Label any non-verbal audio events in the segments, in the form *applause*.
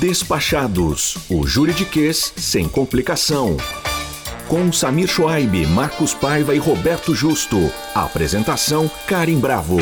Despachados, o juridiquês sem complicação. Com Samir Schwaib, Marcos Paiva e Roberto Justo. Apresentação Karim Bravo.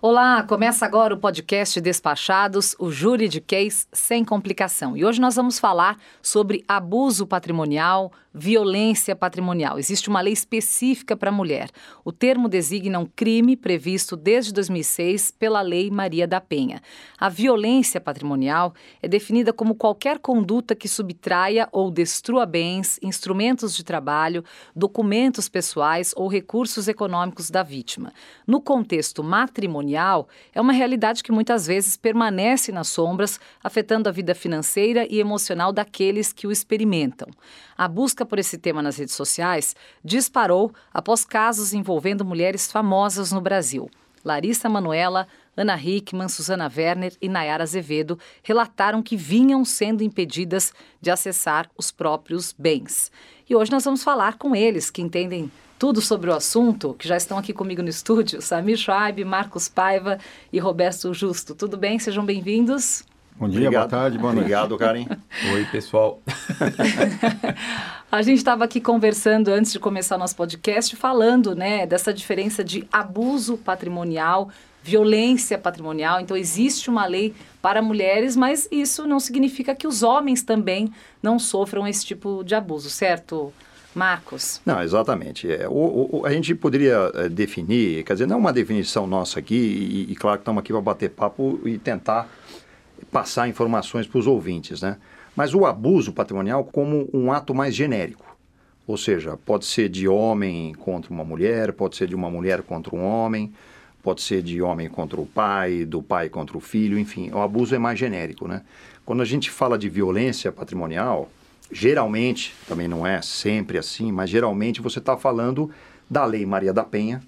Olá, começa agora o podcast Despachados, o Júri de Case sem complicação. E hoje nós vamos falar sobre abuso patrimonial, violência patrimonial. Existe uma lei específica para a mulher. O termo designa um crime previsto desde 2006 pela Lei Maria da Penha. A violência patrimonial é definida como qualquer conduta que subtraia ou destrua bens, instrumentos de trabalho, documentos pessoais ou recursos econômicos da vítima. No contexto matrimonial, é uma realidade que muitas vezes permanece nas sombras, afetando a vida financeira e emocional daqueles que o experimentam. A busca por esse tema nas redes sociais disparou após casos envolvendo mulheres famosas no Brasil. Larissa Manuela, Ana Hickman, Susana Werner e Nayara Azevedo relataram que vinham sendo impedidas de acessar os próprios bens. E hoje nós vamos falar com eles, que entendem tudo sobre o assunto, que já estão aqui comigo no estúdio, Samir Schwab, Marcos Paiva e Roberto Justo. Tudo bem? Sejam bem-vindos. Bom dia, Obrigado. boa tarde, boa noite. Obrigado, Karen. *laughs* Oi, pessoal. *laughs* a gente estava aqui conversando antes de começar o nosso podcast, falando né, dessa diferença de abuso patrimonial, violência patrimonial. Então, existe uma lei para mulheres, mas isso não significa que os homens também não sofram esse tipo de abuso, certo? Marcos. Não, exatamente. É, o, o, a gente poderia é, definir, quer dizer, não é uma definição nossa aqui, e, e claro que estamos aqui para bater papo e tentar passar informações para os ouvintes, né? Mas o abuso patrimonial como um ato mais genérico. Ou seja, pode ser de homem contra uma mulher, pode ser de uma mulher contra um homem, pode ser de homem contra o pai, do pai contra o filho, enfim, o abuso é mais genérico, né? Quando a gente fala de violência patrimonial, geralmente, também não é sempre assim, mas geralmente você está falando da Lei Maria da Penha,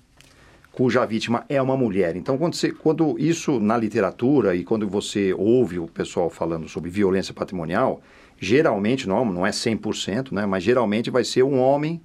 cuja vítima é uma mulher. Então, quando, você, quando isso na literatura e quando você ouve o pessoal falando sobre violência patrimonial, geralmente, não, não é 100%, né, mas geralmente vai ser um homem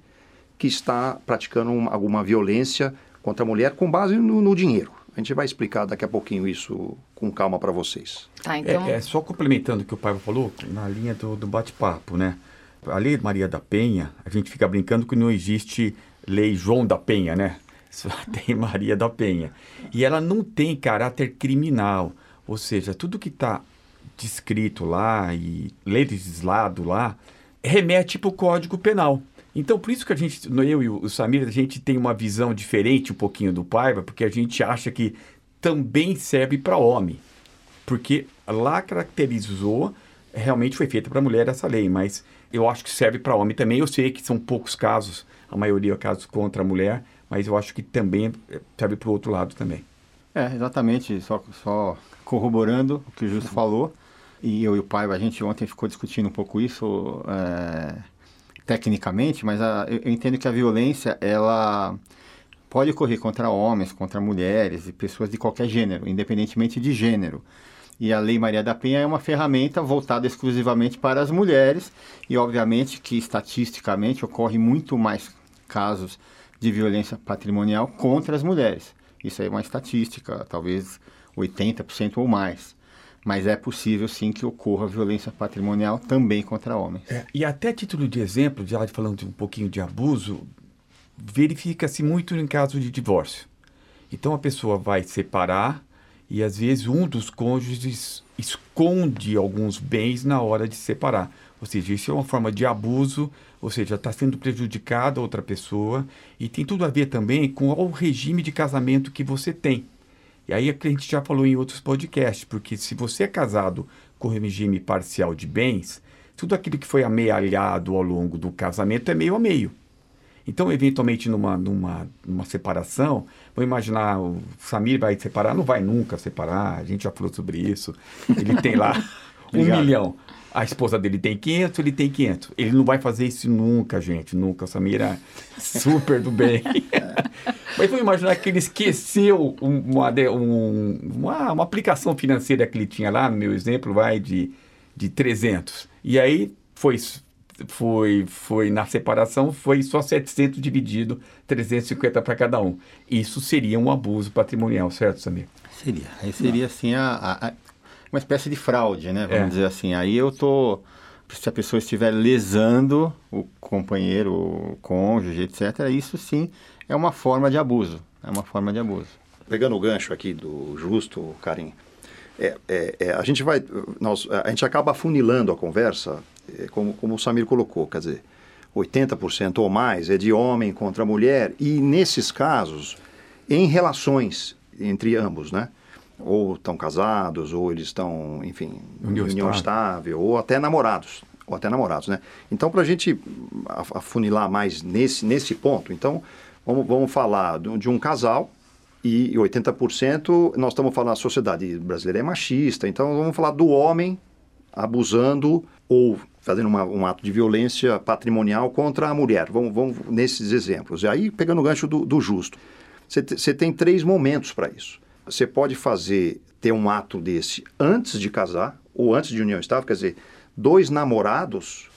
que está praticando uma, alguma violência contra a mulher com base no, no, dinheiro. A gente vai explicar daqui a pouquinho isso com calma para vocês. Tá, então... É, é, só complementando o que o pai falou, na linha do, do bate-papo, né? A lei Maria da Penha, a gente fica brincando que não existe lei João da Penha, né? *laughs* Tem Maria da Penha. E ela não tem caráter criminal. Ou seja, tudo que está descrito lá e legislado lá remete para o Código Penal. Então, por isso que a gente, eu e o Samir, a gente tem uma visão diferente um pouquinho do Paiva, porque a gente acha que também serve para homem. Porque lá caracterizou, realmente foi feita para mulher essa lei, mas eu acho que serve para homem também. Eu sei que são poucos casos, a maioria casos contra a mulher, mas eu acho que também serve para o outro lado também. É, exatamente, só, só corroborando o que o Justo falou, e eu e o pai, a gente ontem ficou discutindo um pouco isso é, tecnicamente, mas a, eu, eu entendo que a violência, ela pode ocorrer contra homens, contra mulheres e pessoas de qualquer gênero, independentemente de gênero. E a Lei Maria da Penha é uma ferramenta voltada exclusivamente para as mulheres e, obviamente, que estatisticamente ocorre muito mais casos de violência patrimonial contra as mulheres. Isso aí é uma estatística, talvez 80% ou mais. Mas é possível sim que ocorra violência patrimonial também contra homens. É, e até título de exemplo, já falando um pouquinho de abuso, verifica-se muito em caso de divórcio. Então a pessoa vai separar e às vezes um dos cônjuges esconde alguns bens na hora de separar. Ou seja, isso é uma forma de abuso, ou seja, está sendo prejudicada outra pessoa e tem tudo a ver também com o regime de casamento que você tem. E aí é que a gente já falou em outros podcasts, porque se você é casado com regime parcial de bens, tudo aquilo que foi amealhado ao longo do casamento é meio a meio. Então, eventualmente, numa, numa, numa separação, vou imaginar, o Samir vai separar, não vai nunca separar, a gente já falou sobre isso. Ele tem lá *laughs* um milhão. A esposa dele tem 500, ele tem 500. Ele não vai fazer isso nunca, gente, nunca. O Samira é super do bem. *laughs* Mas vamos imaginar que ele esqueceu uma, um, uma, uma, aplicação financeira que ele tinha lá, no meu exemplo, vai de, de 300. E aí foi, foi, foi na separação, foi só 700 dividido, 350 para cada um. Isso seria um abuso patrimonial, certo, Samir? Seria. Aí seria, assim, a, a uma espécie de fraude, né? Vamos É. dizer assim. Aí eu tô. Se a pessoa estiver lesando o companheiro, o cônjuge, etc., isso sim é uma forma de abuso. É uma forma de abuso. Pegando o gancho aqui do Justo, Karim, é, é, é, a gente vai, nós, a gente acaba afunilando a conversa, como, como o Samir colocou, quer dizer, 80% ou mais é de homem contra mulher, e nesses casos, em relações entre ambos, né? Ou estão casados, ou eles estão, enfim, União união estável, ou até namorados, ou até namorados, né? Então, para a gente af- afunilar mais nesse, nesse ponto, então, vamos, vamos falar de um casal e 80% nós estamos falando a sociedade brasileira é machista, então vamos falar do homem abusando ou fazendo uma- um ato de violência patrimonial contra a mulher. Vamos, vamos nesses exemplos. E aí, pegando o gancho do, do justo, você te- você tem três momentos para isso. Você pode fazer, ter um ato desse antes de casar ou antes de união estável, quer dizer, dois namorados,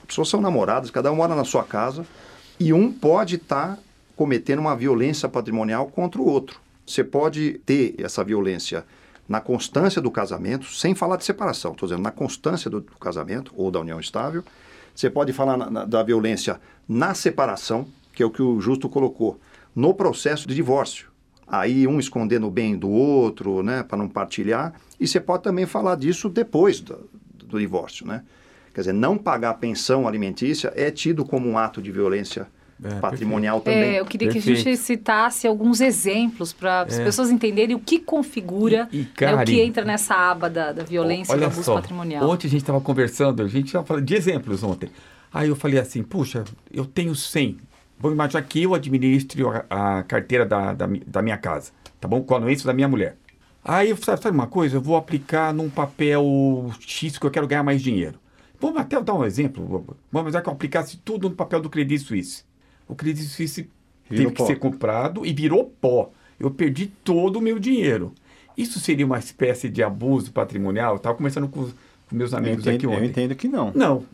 as pessoas são namoradas, cada um mora na sua casa, e um pode estar cometendo uma violência patrimonial contra o outro. Você pode ter essa violência na constância do casamento, sem falar de separação, estou dizendo, na constância do, do casamento ou da união estável. Você pode falar na- na- da violência na separação, que é o que o Justo colocou, no processo de divórcio. Aí um escondendo o bem do outro, né, para não partilhar. E você pode também falar disso depois do, do divórcio, né? Quer dizer, não pagar pensão alimentícia é tido como um ato de violência É, patrimonial também. É, eu queria que a Perfeito. gente citasse alguns exemplos para as É. pessoas entenderem o que configura, E- e, né, o que entra nessa aba da, da violência e do abuso só, patrimonial. Ontem a gente estava conversando, a gente estava falando de exemplos ontem. Aí eu falei assim, puxa, eu tenho 100. Vou imaginar que eu administre a, a carteira da, da, da minha casa, tá bom? Com a anuência da minha mulher. Aí eu falei, sabe uma coisa? Eu vou aplicar num papel X que eu quero ganhar mais dinheiro. Vamos até dar um exemplo. Vamos imaginar que eu aplicasse tudo no papel do Credit Suisse. O Credit Suisse Virou teve que pó. ser comprado e virou pó. Eu perdi todo o meu dinheiro. Isso seria uma espécie de abuso patrimonial? Estava conversando com, com meus Eu amigos aqui entendo, eu ontem. entendo que não. Não,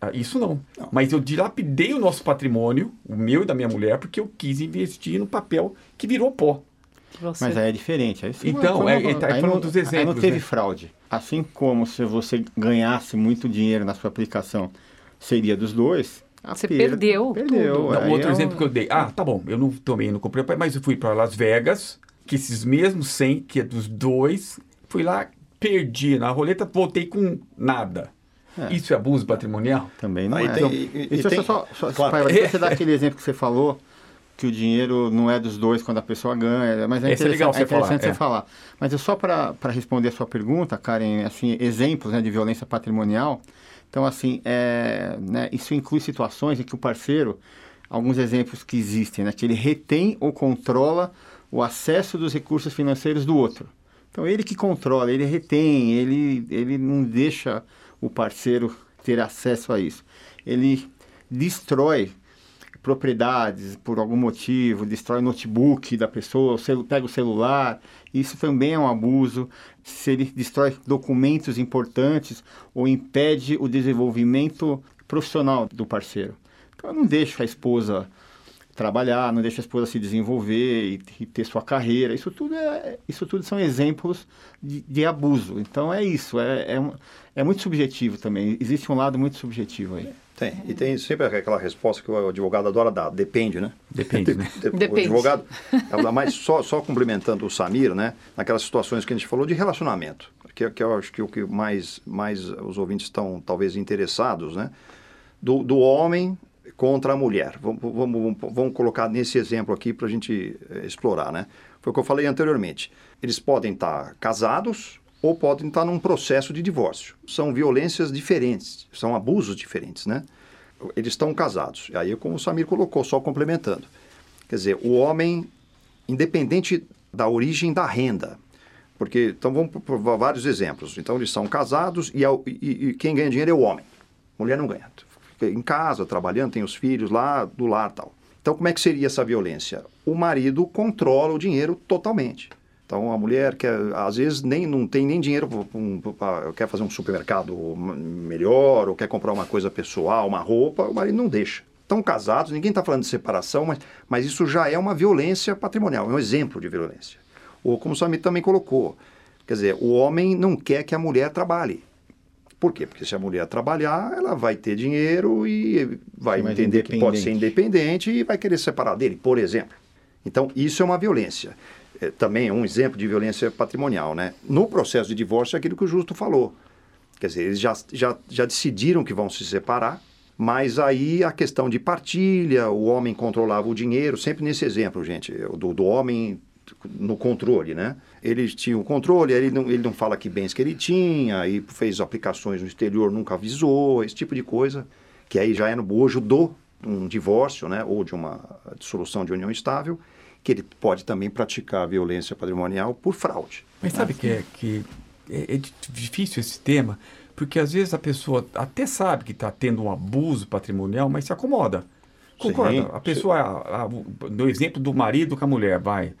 ah, isso não. Mas eu dilapidei o nosso patrimônio, o meu e da minha mulher, porque eu quis investir no papel que virou pó. Você- Mas aí é diferente. Aí isso Então, foi é, ele tá aí falando não- dos Aí exemplos, não teve né? fraude. Assim como se você ganhasse muito dinheiro na sua aplicação, seria dos dois. A Você perda- perdeu Perdeu. tudo. Não, Aí outro é um- exemplo que eu dei. Ah, tá bom, eu não também não comprei, mas eu fui para Las Vegas, que esses mesmos 100, que é dos dois, fui lá, perdi na roleta, voltei com nada. É. Isso é abuso patrimonial? Também não Aí é. tem- e- e Isso é tem- só, só, claro. Deixa você dar *laughs* aquele exemplo que você falou, que o dinheiro não é dos dois quando a pessoa ganha, mas é Esse é interessante, legal você é interessante falar, você é. falar. Mas é só para responder a sua pergunta, Karen, assim, exemplos né, de violência patrimonial. Então, assim, é, né, isso inclui situações em que o parceiro, alguns exemplos que existem, né, que ele retém ou controla o acesso dos recursos financeiros do outro. Então, ele que controla, ele retém, ele, ele não deixa o parceiro ter acesso a isso. Ele destrói propriedades por algum motivo, destrói o notebook da pessoa, pega o celular, isso também é um abuso. Se ele destrói documentos importantes ou impede o desenvolvimento profissional do parceiro. Então, não deixa a esposa trabalhar, não deixa a esposa se desenvolver e, e ter sua carreira. Isso tudo, é, isso tudo são exemplos de, de abuso. Então, é isso. É, é, um- é muito subjetivo também. Existe um lado muito subjetivo aí. Tem. E tem sempre aquela resposta que o advogado adora dar. Depende, né? Depende, né? De- *laughs* O Depende. advogado, ela- mas só, só complementando o Samir, né? Naquelas situações que a gente falou de relacionamento, que, que eu acho que o que mais, mais os ouvintes estão talvez interessados, né? Do, do homem contra a mulher. Vamos, vamos, vamos, vamos colocar nesse exemplo aqui para a gente eh, explorar, né? Foi o que eu falei anteriormente. Eles podem estar casados ou podem estar num processo de divórcio. São violências diferentes, são abusos diferentes, né? Eles estão casados. Aí, como o Samir colocou, só complementando. Quer dizer, o homem, independente da origem da renda, porque, então vamos por vários exemplos. Então, eles são casados e, ao- e- e quem ganha dinheiro é o homem. Mulher não ganha. Fica em casa, trabalhando, tem os filhos lá, do lar tal. Então, como é que seria essa violência? O marido controla o dinheiro totalmente. Então, a mulher quer, às vezes, nem, não tem nem dinheiro, para quer fazer um supermercado melhor, ou quer comprar uma coisa pessoal, uma roupa, o marido não deixa. Estão casados, ninguém está falando de separação, mas, mas isso já é uma violência patrimonial, é um exemplo de violência. Ou como o Samir também colocou, Quer dizer, o homem não quer que a mulher trabalhe. Por quê? Porque se a mulher trabalhar, ela vai ter dinheiro e vai entender que pode ser independente. e vai querer se separar dele, por exemplo. Então, isso é uma violência. É, também é um exemplo de violência patrimonial, né? No processo de divórcio é aquilo que o Justo falou. Quer dizer, eles já, já, já decidiram que vão se separar, mas aí a questão de partilha, o homem controlava o dinheiro, sempre nesse exemplo, gente, do, do homem no controle, né? Ele tinha o controle, ele não, ele não fala que bens que ele tinha, aí fez aplicações no exterior, nunca avisou, esse tipo de coisa, que aí já é no bojo do um divórcio, né? Ou de uma dissolução de união estável, que ele pode também praticar violência patrimonial por fraude. Mas sabe que, é, que é, é di- difícil esse tema, porque às vezes a pessoa até sabe que está tendo um abuso patrimonial, mas se acomoda. Concorda? Sim, a pessoa, a- a- o- no exemplo do marido com a mulher, vai.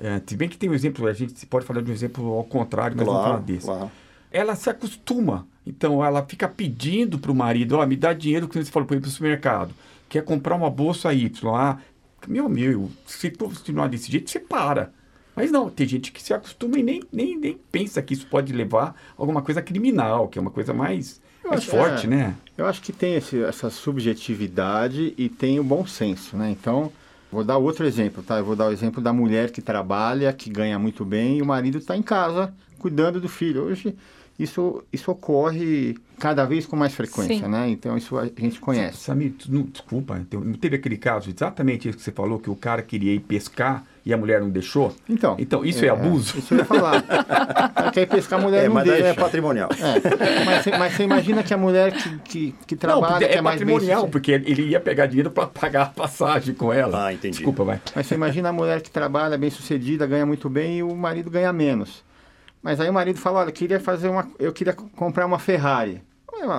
É, se bem que tem um exemplo, a gente pode falar de um exemplo ao contrário, mas vamos falar desse. claro. Ela se acostuma. Então ela fica pedindo para o marido, ó, me dá dinheiro que você falou para ir para o supermercado. Quer comprar uma bolsa Y. Ah, meu amigo, se continuar desse jeito, você para. Mas não, tem gente que se acostuma e nem, nem, nem pensa que isso pode levar a alguma coisa criminal, que é uma coisa mais, Eu mais acho- forte, é. né? Eu acho que tem esse- essa subjetividade e tem o bom senso, né? Então, vou dar outro exemplo, tá? Eu vou dar o exemplo da mulher que trabalha, que ganha muito bem e o marido está em casa cuidando do filho. Hoje, isso, isso ocorre cada vez com mais frequência, Sim. né? Então, isso a gente conhece. Samir, tu não, desculpa, então, não teve aquele caso, exatamente isso que você falou, que o cara queria ir pescar e a mulher não deixou? Então, Então, isso é, abuso? Isso eu ia falar. Quer ir pescar, a mulher É, não mas deixa. é patrimonial. É, mas, você- mas você imagina que a mulher que, que, que Não, trabalha, porque que é é bem patrimonial, porque ele ia pegar dinheiro para pagar a passagem com ela. Ah, entendi. Desculpa, vai. Mas você imagina a mulher que trabalha bem sucedida, ganha muito bem e o marido ganha menos. Mas aí o marido fala, olha, eu queria fazer uma. Eu queria co- comprar uma Ferrari.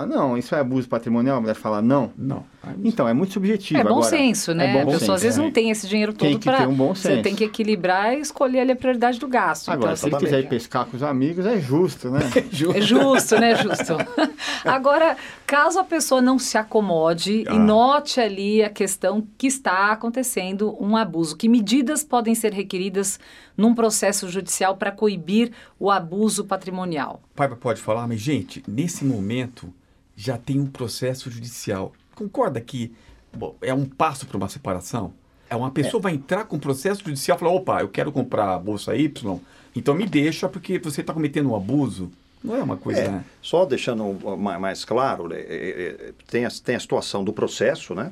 Não, isso é abuso patrimonial? A mulher fala, não. Não. Então, é muito subjetivo. É bom Agora, senso, né? É bom a pessoa senso, às vezes é. não tem esse dinheiro todo Tem que para. ter um bom Você senso. tem que equilibrar e escolher ali a prioridade do gasto. Agora, então, se ele assim, quiser ir pescar com os amigos, é justo, né? *laughs* É justo, né? Justo. *laughs* Agora, caso a pessoa não se acomode Ah. e note ali a questão que está acontecendo um abuso, que medidas podem ser requeridas num processo judicial para coibir o abuso patrimonial? Paiva pode falar, mas, gente, nesse momento já tem um processo judicial. Concorda que bom, é um passo para uma separação? É uma pessoa vai entrar com um processo judicial e falar, opa, eu quero comprar a bolsa Y, então me deixa porque você está cometendo um abuso. Não é uma coisa, É, né? só deixando ma- mais claro, né, é, é, tem, a, tem a situação do processo, né?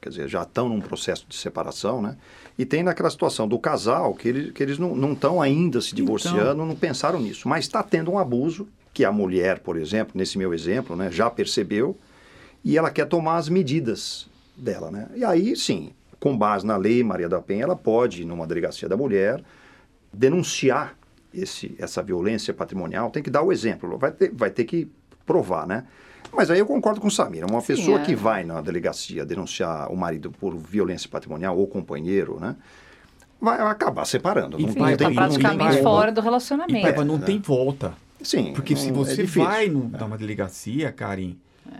Quer dizer, já estão num processo de separação, né? E tem naquela situação do casal, que, ele, que eles não estão ainda se divorciando, não pensaram nisso. Mas está tendo um abuso, que a mulher, por exemplo, nesse meu exemplo, né, já percebeu, e ela quer tomar as medidas dela, né? E aí, sim, com base na lei Maria da Penha, ela pode, numa delegacia da mulher, denunciar esse, essa violência patrimonial, tem que dar o exemplo, vai ter, vai ter que provar, né? Mas aí eu concordo com o Samir, uma Sim, pessoa é. que vai na delegacia denunciar o marido por violência patrimonial ou companheiro, né? Vai acabar separando. E Não, vai, não tem, e não não tem praticamente como. fora do E relacionamento. Paiva, não tem volta. Sim. Porque se não- é você difícil. vai no, numa delegacia, Karen,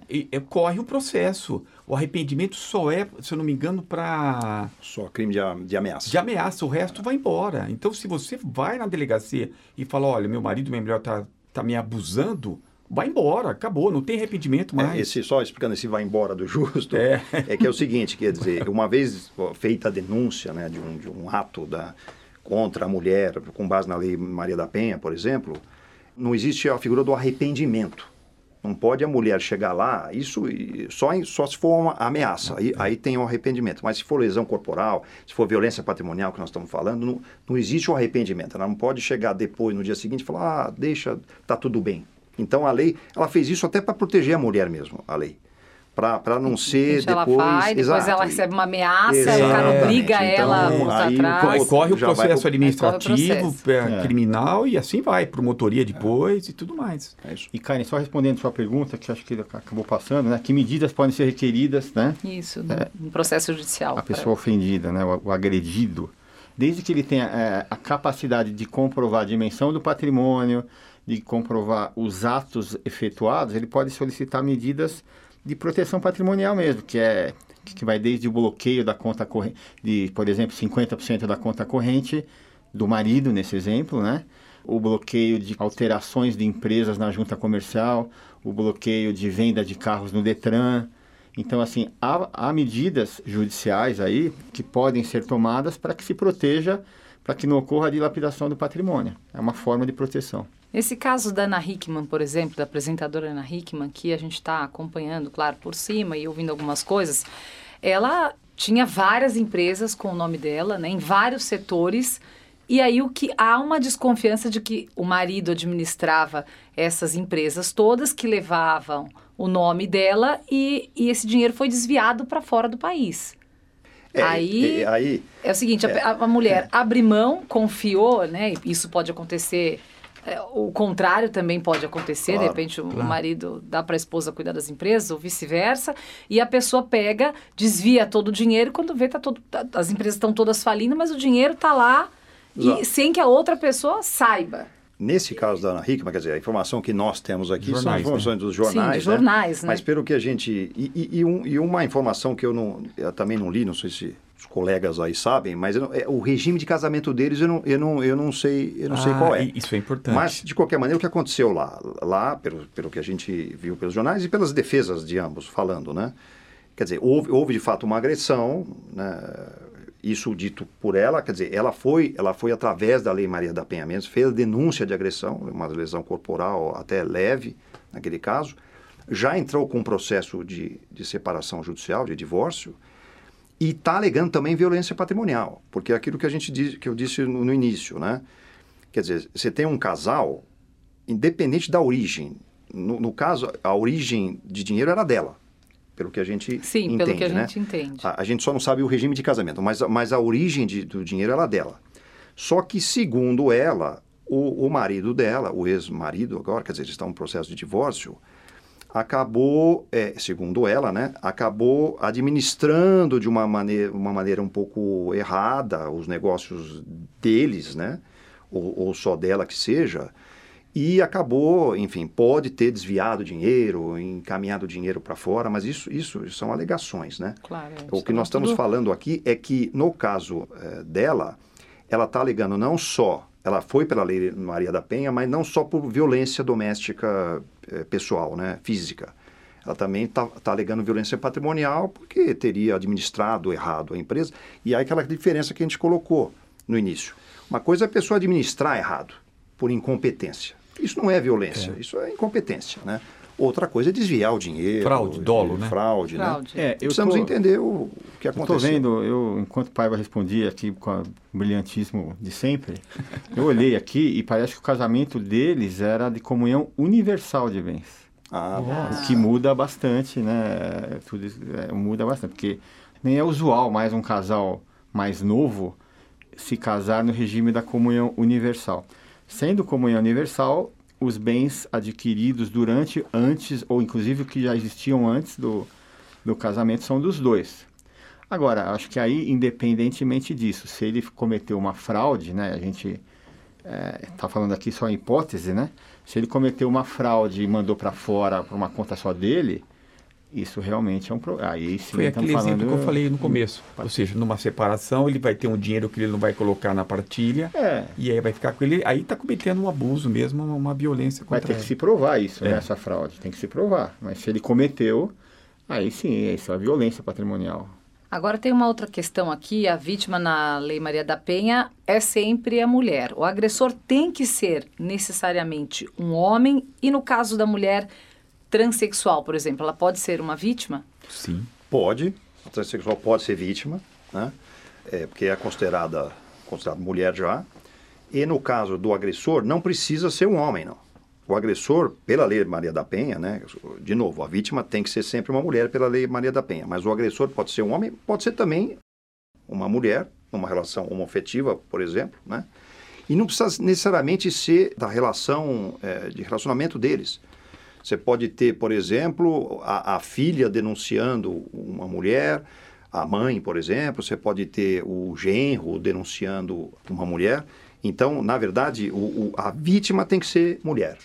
e- e corre o processo. O arrependimento só é, se eu não me engano, para Só crime de, a- de ameaça. de ameaça, o resto vai embora. Então, se você vai na delegacia e fala, olha, meu marido, minha mulher tá, tá me abusando, vai embora, acabou, não tem arrependimento mais. É, esse, só explicando esse vai embora do justo, É. *laughs* é. que é o seguinte, quer dizer, uma vez feita a denúncia né, de, um, de um ato da, contra a mulher, com base na lei Maria da Penha, por exemplo, não existe a figura do arrependimento. Não pode a mulher chegar lá, isso só, só se for uma ameaça, aí, aí tem o arrependimento. Mas se for lesão corporal, se for violência patrimonial que nós estamos falando, não, não existe o arrependimento. Ela não pode chegar depois, no dia seguinte, e falar, ah, deixa, tá tudo bem. Então a lei, ela fez isso até para proteger a mulher mesmo, a lei. Para não ser ela depois... vai, depois exato, ela recebe uma ameaça, o cara Exatamente. obriga ela a Então, aí atrás. Aí corre o vai processo pro- administrativo, processo. é, criminal e assim vai, promotoria depois e tudo mais. É isso. E Karen, só respondendo sua pergunta, que acho que acabou passando, né? Que medidas podem ser requeridas, né? Isso, no, no processo judicial. a pessoa ofendida, né, o, o agredido, desde que ele tenha é, a capacidade de comprovar a dimensão do patrimônio, de comprovar os atos efetuados, ele pode solicitar medidas de proteção patrimonial mesmo, que é que vai desde o bloqueio da conta corrente, de, por exemplo, 50% da conta corrente do marido, nesse exemplo, né? o bloqueio de alterações de empresas na junta comercial, o bloqueio de venda de carros no Detran. Então, assim, há, há medidas judiciais aí que podem ser tomadas para que se proteja, para que não ocorra a dilapidação do patrimônio. É uma forma de proteção. Esse caso da Ana Hickman, por exemplo, da apresentadora Ana Hickman, que a gente está acompanhando, claro, por cima e ouvindo algumas coisas, ela tinha várias empresas com o nome dela, né, em vários setores. E aí o que há uma desconfiança de que o marido administrava essas empresas todas que levavam o nome dela e, e esse dinheiro foi desviado para fora do país. É, aí, é, aí é o seguinte, é, a, a, mulher abre mão, confiou, né? Isso pode acontecer é, o contrário também pode acontecer, claro, de repente o claro. marido dá para a esposa cuidar das empresas ou vice-versa, e a pessoa pega, desvia todo o dinheiro, quando vê tá todo, tá, as empresas estão todas falindo, mas o dinheiro está lá e, sem que a outra pessoa saiba. Nesse caso da Ana Hickman, quer dizer, a informação que nós temos aqui jornais, são as informações né? dos jornais, Sim, jornais né? Mas pelo que a gente... E, e, e, um, e, uma informação que eu, não, eu também não li, não sei se os colegas aí sabem, mas não, é, o regime de casamento deles eu não, eu não, eu não sei, eu não ah, sei qual é. Isso é importante. Mas, de qualquer maneira, o que aconteceu lá, lá pelo, pelo que a gente viu pelos jornais e pelas defesas de ambos falando, né? Quer dizer, houve, houve de fato uma agressão, né? isso dito por ela, quer dizer, ela foi, ela foi através da Lei Maria da Penha Mendes, fez a denúncia de agressão, uma lesão corporal até leve, naquele caso, já entrou com um processo de, de separação judicial, de divórcio, e está alegando também violência patrimonial, porque é aquilo que a gente diz, que eu disse no, no início, né? Quer dizer, você tem um casal, independente da origem, no, no caso, a origem de dinheiro era dela, pelo que a gente Sim, entende, pelo que a né? gente entende. A, a, gente só não sabe o regime de casamento, mas, mas a origem de, do dinheiro era dela. Só que, segundo ela, o, o marido dela, o ex-marido agora, quer dizer, está em um processo de divórcio, acabou, é, segundo ela, né, acabou administrando de uma maneira, uma maneira um pouco errada os negócios deles, né, ou, ou só dela que seja, e acabou, enfim, pode ter desviado dinheiro, encaminhado dinheiro para fora, mas isso, isso são alegações, né? Claro. O que nós estamos tudo... falando aqui é que, no caso é, dela, ela está alegando não só, ela foi pela Lei Maria da Penha, mas não só por violência doméstica é, pessoal, né, física. Ela também está tá alegando violência patrimonial porque teria administrado errado a empresa. E aí aquela diferença que a gente colocou no início. Uma coisa é a pessoa administrar errado, por incompetência. Isso não é violência, é. isso é incompetência, né? Outra coisa é desviar o dinheiro. Fraude, dolo, né? Fraude, fraude. né? É, Precisamos tô, entender o, que aconteceu. Estou vendo, eu, enquanto o Paiva respondia aqui com o brilhantismo de sempre, *laughs* eu olhei aqui e parece que o casamento deles era de comunhão universal de bens. Ah, o que muda bastante, né? Tudo isso, é, muda bastante, porque nem é usual mais um casal mais novo se casar no regime da comunhão universal. Sendo comunhão universal, os bens adquiridos durante, antes, ou inclusive que já existiam antes do, do casamento, são dos dois. Agora, acho que aí, independentemente disso, se ele cometeu uma fraude, né, a gente está é, falando aqui só em hipótese, né? Se ele cometeu uma fraude e mandou para fora para uma conta só dele, isso realmente é um problema. Aí sim, Foi aquele falando... exemplo que eu falei no começo. Ou seja, numa separação, ele vai ter um dinheiro que ele não vai colocar na partilha. É. E aí vai ficar com ele. Aí está cometendo um abuso mesmo, uma violência contra Vai ter que se provar isso, é. né, essa fraude. Tem que se provar. Mas se ele cometeu, aí sim, isso é violência patrimonial. Agora tem uma outra questão aqui, a vítima na Lei Maria da Penha é sempre a mulher. O agressor tem que ser necessariamente um homem e no caso da mulher transexual, por exemplo, ela pode ser uma vítima? Sim. Pode. A transexual pode ser vítima, né? É, porque é considerada, considerada mulher já. E no caso do agressor, não precisa ser um homem, não. O agressor, pela lei Maria da Penha, né? De novo, a vítima tem que ser sempre uma mulher pela lei Maria da Penha. Mas o agressor pode ser um homem, pode ser também uma mulher, numa relação homofetiva, por exemplo, né? E não precisa necessariamente ser da relação, é, de relacionamento deles. Você pode ter, por exemplo, a, a filha denunciando uma mulher, a mãe, por exemplo, você pode ter o genro denunciando uma mulher. Então, na verdade, o, o, a vítima tem que ser mulher.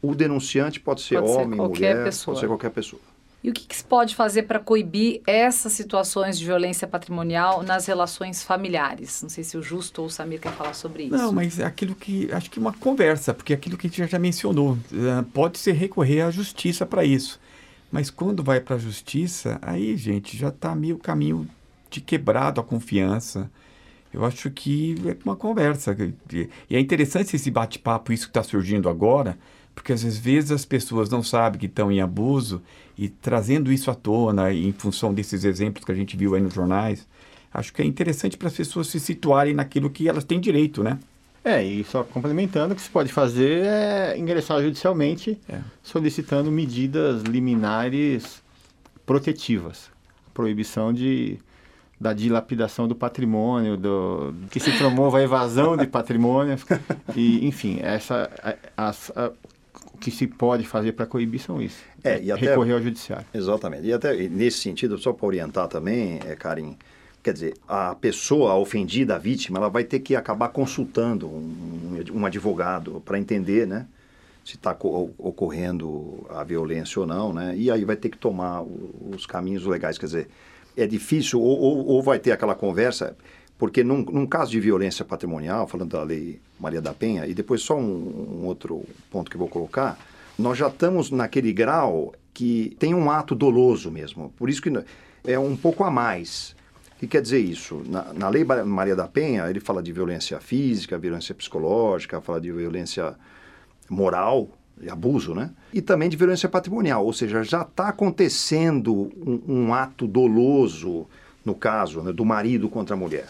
O denunciante pode ser pode homem, ser mulher, pessoa. pode ser qualquer pessoa. E o que, que se pode fazer para coibir essas situações de violência patrimonial nas relações familiares? Não sei se o Justo ou o Samir quer falar sobre isso. Não, mas é aquilo que. Acho que uma conversa, porque aquilo que a gente já mencionou. Uh, pode ser recorrer à justiça para isso. Mas quando vai para a justiça, aí, gente, já está meio caminho de quebrado a confiança. Eu acho que é uma conversa. E é interessante esse bate-papo, isso que está surgindo agora, porque às vezes as pessoas não sabem que estão em abuso e trazendo isso à tona em função desses exemplos que a gente viu aí nos jornais, acho que é interessante para as pessoas se situarem naquilo que elas têm direito, né? É, e só complementando, o que se pode fazer é ingressar judicialmente é. solicitando medidas liminares protetivas. Proibição de, da dilapidação do patrimônio, do, que se promova a evasão de patrimônio. *laughs* e, enfim, essa, as, que se pode fazer para coibir são isso. É, e até, recorrer ao judiciário. Exatamente. E até nesse sentido, só para orientar também, é, Karim, Quer dizer, a pessoa a ofendida, a vítima, ela vai ter que acabar consultando um, um advogado para entender, né? Se está ocorrendo a violência ou não, né? E aí vai ter que tomar os caminhos legais. Quer dizer, é difícil, ou, ou, ou vai ter aquela conversa, porque num, num, caso de violência patrimonial, falando da lei Maria da Penha, e depois só um, um outro ponto que vou colocar, nós já estamos naquele grau que tem um ato doloso mesmo. Por isso que é um pouco a mais. O que quer dizer isso? Na, na Lei Maria da Penha, ele fala de violência física, violência psicológica, fala de violência moral, abuso, né? E também de violência patrimonial, ou seja, já está acontecendo um, um, ato doloso, no caso, né, do marido contra a mulher.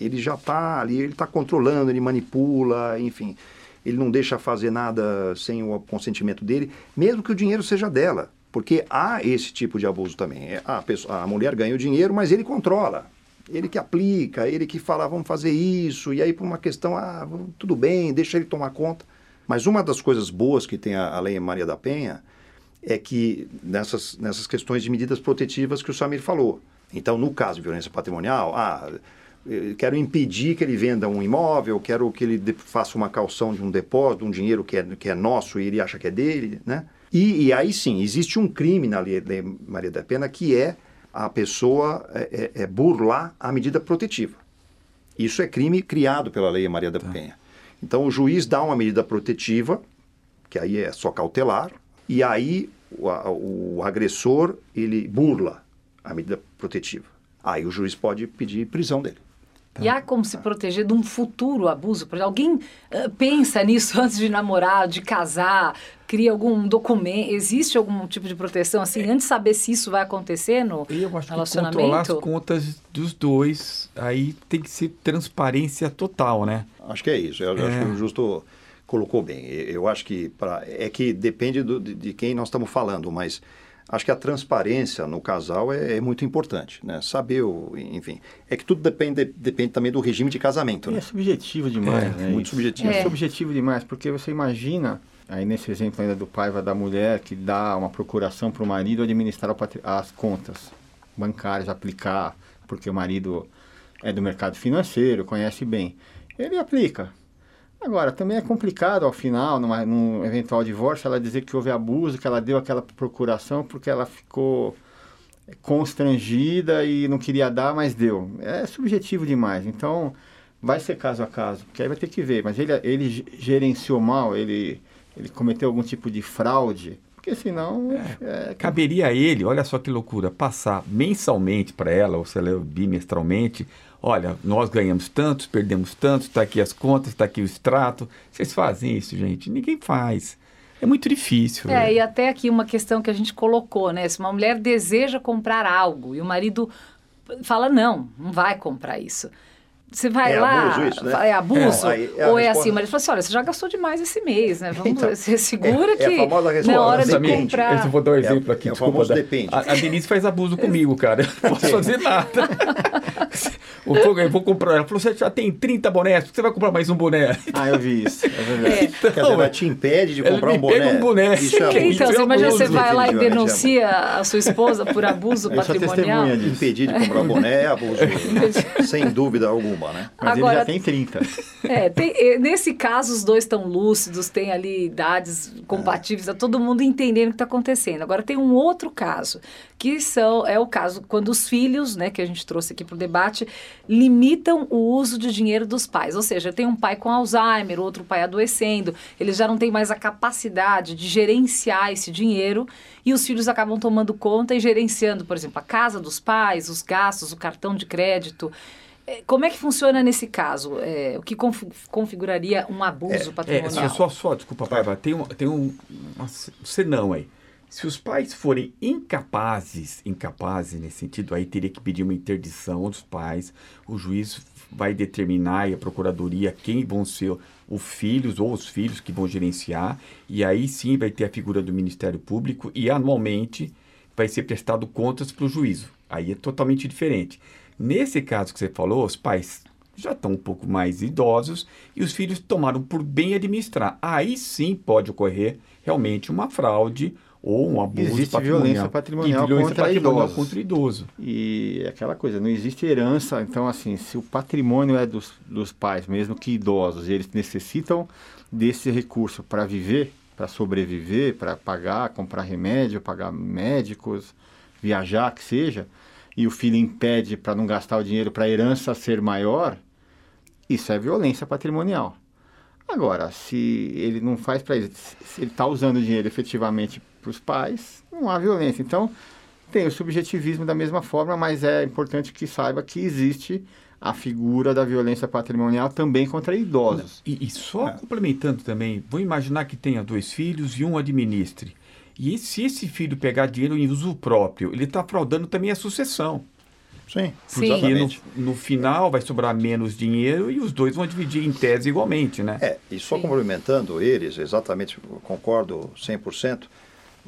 Ele já está ali, ele está controlando, ele manipula, enfim. Ele não deixa fazer nada sem o consentimento dele, mesmo que o dinheiro seja dela. Porque há esse tipo de abuso também. É, a, pessoa, a mulher ganha o dinheiro, mas ele controla. Ele que aplica, ele que fala, vamos fazer isso, e aí por uma questão, ah, tudo bem, deixa ele tomar conta. Mas uma das coisas boas que tem a, a Lei Maria da Penha é que nessas, nessas questões de medidas protetivas que o Samir falou. Então, no caso de violência patrimonial, ah, quero impedir que ele venda um imóvel, quero que ele faça uma calção de um depósito, um dinheiro que é, que é nosso e ele acha que é dele, né? E, e aí sim, existe um crime na lei, lei Maria da Pena que é a pessoa é, é, é, burlar a medida protetiva. Isso é crime criado pela Lei Maria da tá. Penha. Então o juiz dá uma medida protetiva, que aí é só cautelar, e aí o, o agressor ele burla a medida protetiva. Aí o juiz pode pedir prisão dele. Tá. E há como se proteger de um futuro abuso? Porque alguém uh, pensa nisso *laughs* antes de namorar, de casar, cria algum documento? Existe algum tipo de proteção assim, antes de saber se isso vai acontecer no Eu acho relacionamento? Que controlar as contas dos dois, aí tem que ser transparência total, né? Acho que é isso. Eu é. acho que o Justo colocou bem. Eu acho que pra, é que depende do, de, de quem nós estamos falando, mas Acho que a transparência no casal é, é, muito importante, né? Saber, o, enfim, é que tudo depende, depende também do regime de casamento. Né? É subjetivo demais, é, né? Muito subjetivo. É. é subjetivo demais, porque você imagina, aí nesse exemplo ainda do pai da mulher que dá uma procuração para o marido administrar as contas bancárias, aplicar, porque o marido é do mercado financeiro, conhece bem. Ele aplica, Agora, também é complicado ao final, numa, num eventual divórcio, ela dizer que houve abuso, que ela deu aquela procuração porque ela ficou constrangida e não queria dar, mas deu. É subjetivo demais. Então, vai ser caso a caso, porque aí vai ter que ver. Mas ele, ele gerenciou mal, ele, ele cometeu algum tipo de fraude, porque senão. É, é... Caberia a ele, olha só que loucura, passar mensalmente para ela, ou se ela bimestralmente, olha, nós ganhamos tantos, perdemos tantos, está aqui as contas, está aqui o extrato. Vocês fazem isso, gente? Ninguém faz. É muito difícil. É, né? e até aqui uma questão que a gente colocou, né? Se uma mulher deseja comprar algo e o marido fala, não, não vai comprar isso. Você vai é lá, abuso isso, né? é abuso, é, é ou é assim, mas ele fala assim, olha, você já gastou demais esse mês, né? Vamos, *laughs* então, você segura é, que é a famosa resposta, na hora de comprar... Eu vou dar um exemplo aqui, desculpa. Da, depende. A, a Denise faz abuso *laughs* comigo, cara. Eu não posso fazer nada. *laughs* Eu vou comprar. Ela falou: você já tem 30 bonés, por que você vai comprar mais um boné? Ah, eu vi isso. É verdade. Quer dizer, ela te impede de comprar um boné. pega um boné. Isso é então, é você imagina, você vai lá e definitivamente, denuncia a sua esposa por abuso Eu sou patrimonial. testemunha disso. Impedir de comprar boné é abuso, *laughs* sem dúvida alguma, né? Mas ele Agora- já tem 30. É, tem- eh, nesse caso, os dois estão lúcidos, têm ali idades compatíveis, tá todo mundo entendendo o que está acontecendo. Agora, tem um outro caso, que são, é o caso quando os filhos, né, que a gente trouxe aqui para o debate, limitam o uso de dinheiro dos pais. Ou seja, tem um pai com Alzheimer, outro pai adoecendo, eles já não têm mais a capacidade de gerenciar esse dinheiro e os filhos acabam tomando conta e gerenciando, por exemplo, a casa dos pais, os gastos, o cartão de crédito. Eh, Como é que funciona nesse caso? É, o que confi- configuraria um abuso É, patrimonial? só, só, só, desculpa, Paiva, tem um, tem um se- senão aí. Se os pais forem incapazes, incapazes nesse sentido, aí teria que pedir uma interdição dos pais, o juiz vai determinar e a procuradoria quem vão ser os filhos ou os filhos que vão gerenciar, e aí sim vai ter a figura do Ministério Público e anualmente vai ser prestado contas para o juízo. Aí é totalmente diferente. Nesse caso que você falou, os pais já estão um pouco mais idosos e os filhos tomaram por bem administrar. Aí sim pode ocorrer realmente uma fraude ou um abuso Existe patrimonial. violência patrimonial violência contra patrimonial idosos. contra idoso. E aquela coisa, não existe herança. Então, assim, se o patrimônio é dos, dos pais, mesmo que idosos, eles necessitam desse recurso para viver, para sobreviver, para pagar, comprar remédio, pagar médicos, viajar, que seja, e o filho impede para não gastar o dinheiro para a herança ser maior, isso é violência patrimonial. Agora, se ele não faz para ele, se ele está usando o dinheiro efetivamente para os pais, não há violência. Então, tem o subjetivismo da mesma forma, mas é importante que saiba que existe a figura da violência patrimonial também contra idosos. E, e só complementando também, vou imaginar que tenha dois filhos e um administre. E se esse filho pegar dinheiro em uso próprio, ele está fraudando também a sucessão. Sim, Sim. Porque no, no final vai sobrar menos dinheiro e os dois vão dividir em tese igualmente, né? É, e só Sim. complementando eles, exatamente, concordo 100%,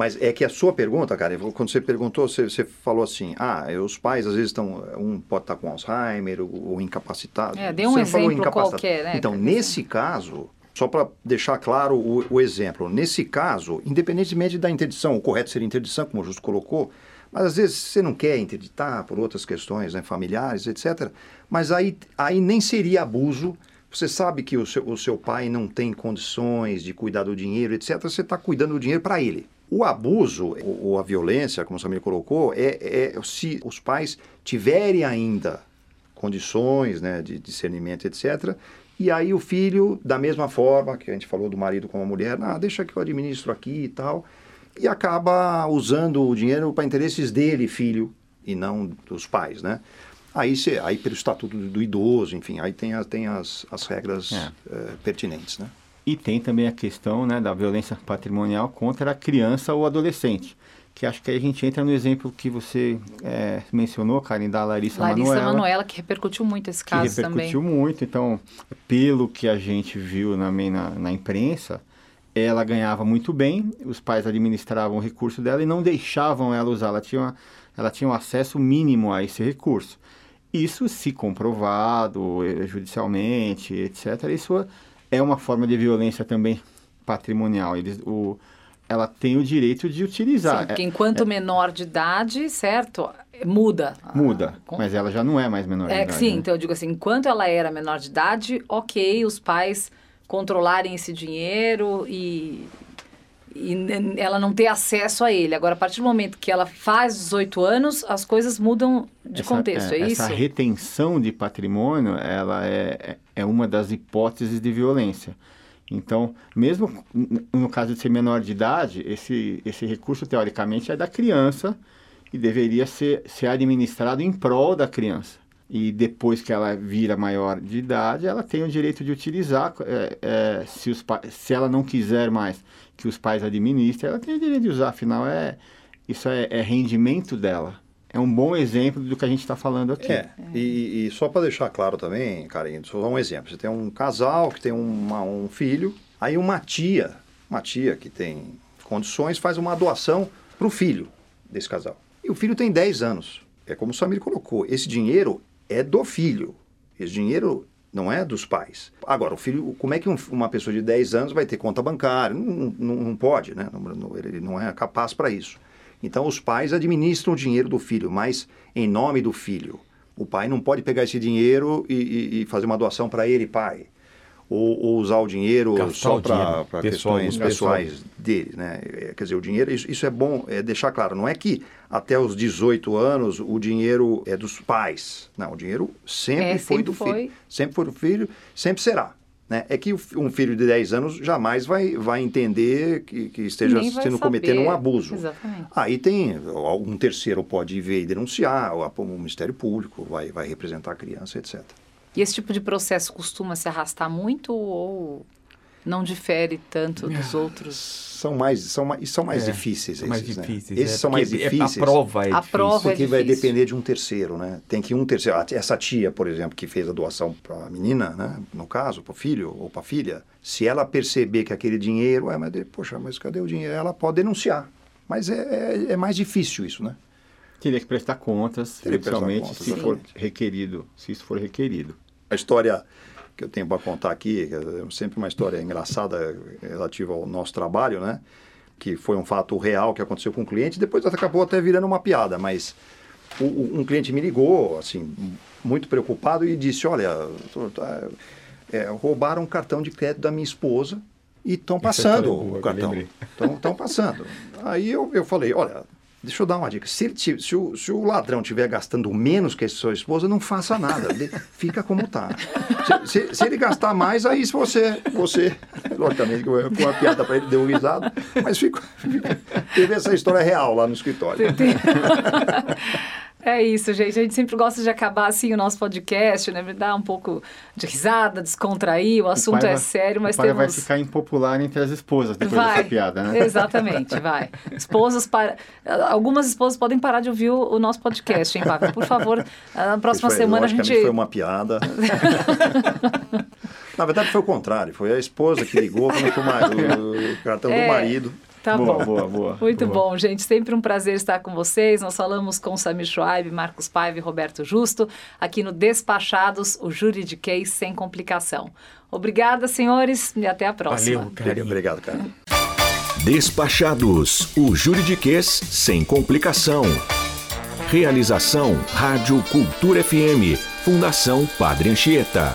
mas é que a sua pergunta, cara, quando você perguntou, você, você falou assim, ah, os pais às vezes estão, um pode estar com Alzheimer ou, ou incapacitado. É, dê um Você falou exemplo incapacitado. qualquer, né? Então, nesse caso, só para deixar claro o, o exemplo, nesse caso, independentemente da interdição, o correto seria interdição, como o Justo colocou, mas às vezes você não quer interditar por outras questões né, familiares, etc. Mas aí, aí nem seria abuso. Você sabe que o seu, o seu pai não tem condições de cuidar do dinheiro, etc. Você está cuidando do dinheiro para ele. O abuso ou, a violência, como o Samir colocou, é, é se os pais tiverem ainda condições né, de discernimento, etc. E aí o filho, da mesma forma que a gente falou do marido com a mulher, ah, deixa que eu administro aqui e tal, e acaba usando o dinheiro para interesses dele, filho, e não dos pais, né? Aí, cê, aí pelo estatuto do, do idoso, enfim, aí tem, a, tem as, as regras É. eh, pertinentes, né? E tem também a questão né, da violência patrimonial contra a criança ou adolescente. Que acho que aí a gente entra no exemplo que você é, mencionou, Karen, da Larissa, Larissa Manoela. Manoela, que repercutiu muito esse que caso repercutiu também. muito. Então, pelo que a gente viu na, na, na imprensa, ela ganhava muito bem, os pais administravam o recurso dela e não deixavam ela usar. Ela tinha, ela tinha um acesso mínimo a esse recurso. Isso, se comprovado judicialmente, etc., isso é uma forma de violência também patrimonial. Eles, o, ela tem o direito de utilizar. Sim, porque É- enquanto menor de idade, certo, muda. muda, Ah, mas ela já não é mais menor de É, idade. sim, né? então eu digo assim, enquanto ela era menor de idade, ok, os pais controlarem esse dinheiro e, e ela não ter acesso a ele. Agora, a partir do momento que ela faz 18 anos, as coisas mudam de Essa- contexto, é, isso? Essa retenção de patrimônio, ela é, é uma das hipóteses de violência. Então, mesmo no caso de ser menor de idade, esse, esse recurso, teoricamente, é da criança e deveria ser, ser administrado em prol da criança. E depois que ela vira maior de idade, ela tem o direito de utilizar, é, é, se, os se ela não quiser mais que os pais administrem, ela tem o direito de usar, afinal, é, isso é, é rendimento dela. É um bom exemplo do que a gente está falando aqui. É, e, e só para deixar claro também, Carinho, só um exemplo. Você tem um casal que tem uma- um filho, aí uma tia, uma tia que tem condições, faz uma doação para o filho desse casal. E o filho tem 10 anos. É como o Samir colocou, esse dinheiro é do filho. Esse dinheiro não é dos pais. Agora, o filho, como é que um- uma pessoa de 10 anos vai ter conta bancária? Não, não, não pode, né? Não- ele não é capaz para isso. Então, os pais administram o dinheiro do filho, mas em nome do filho. O pai não pode pegar esse dinheiro e, e- e fazer uma doação para ele, pai. Ou, ou usar o dinheiro Gastar só para questões pessoal. pessoais dele, né? É, Quer dizer, o dinheiro, isso, isso é bom é deixar claro. Não é que até os 18 anos o dinheiro é dos pais. Não, o dinheiro sempre É, foi sempre do foi. filho. Sempre foi do filho, sempre será. Né? É que um filho de 10 anos jamais vai, vai entender que, que esteja sendo saber. cometendo um abuso. Exatamente. Aí tem algum terceiro pode ir ver e denunciar, o, o Ministério Público vai, vai representar a criança, etc. E esse tipo de processo costuma se arrastar muito ou não difere tanto dos outros? São mais, são mais, são mais É, difíceis são mais esses, né? difíceis. Esses é, são mais porque é- difíceis. A prova é A difícil. prova é Porque vai difícil. depender de um terceiro, né? Tem que um terceiro. ah, Essa tia, por exemplo, que fez a doação para a menina, né? No caso, para o filho ou para a filha, se ela perceber que aquele dinheiro, é, mas de- poxa, mas cadê o dinheiro? Ela pode denunciar. Mas é, é, é mais difícil isso, né? Teria que prestar contas, contas, se for requerido, se isso for requerido. A história que eu tenho para contar aqui, é sempre uma história engraçada relativa ao nosso trabalho, né? Que foi um fato real que aconteceu com um cliente, depois acabou até virando uma piada, mas o- o- um cliente me ligou, assim, muito preocupado e disse, olha, tá, é, roubaram um cartão de crédito da minha esposa e estão passando é boa, o cartão. Estão passando. Aí eu, eu falei, olha, deixa eu dar uma dica. Se, ele se, o, se o ladrão estiver gastando menos que a sua esposa, não faça nada. *laughs* Fica como está. Se, se- se ele gastar mais, aí se você, você logicamente, com uma piada para ele, deu um risado, mas ficou, teve essa história real lá no escritório. *laughs* É isso, gente. A gente sempre gosta de acabar assim o nosso podcast, né? Dar um pouco de risada, descontrair. O assunto pai é vai- sério, mas o pai temos. vai ficar impopular entre as esposas depois Vai. dessa piada, né? Exatamente, vai. Esposas para... Algumas esposas podem parar de ouvir o, o nosso podcast, hein, Pavel? Por favor, na próxima Foi- semana a gente. foi uma piada. *laughs* Na verdade foi o contrário, foi a esposa que ligou falando que o, ma- o cartão É. do marido. Tá boa, bom. boa, boa. Muito Boa. bom, gente. Sempre um prazer estar com vocês. Nós falamos com Samir Schwaib, Marcos Paiva e Roberto Justo, aqui no Despachados, o júri de case sem complicação. Obrigada, senhores, e até a próxima. Valeu, carinho. Obrigado, cara. Despachados, o juridiquês sem complicação. Realização Rádio Cultura FM, Fundação Padre Anchieta.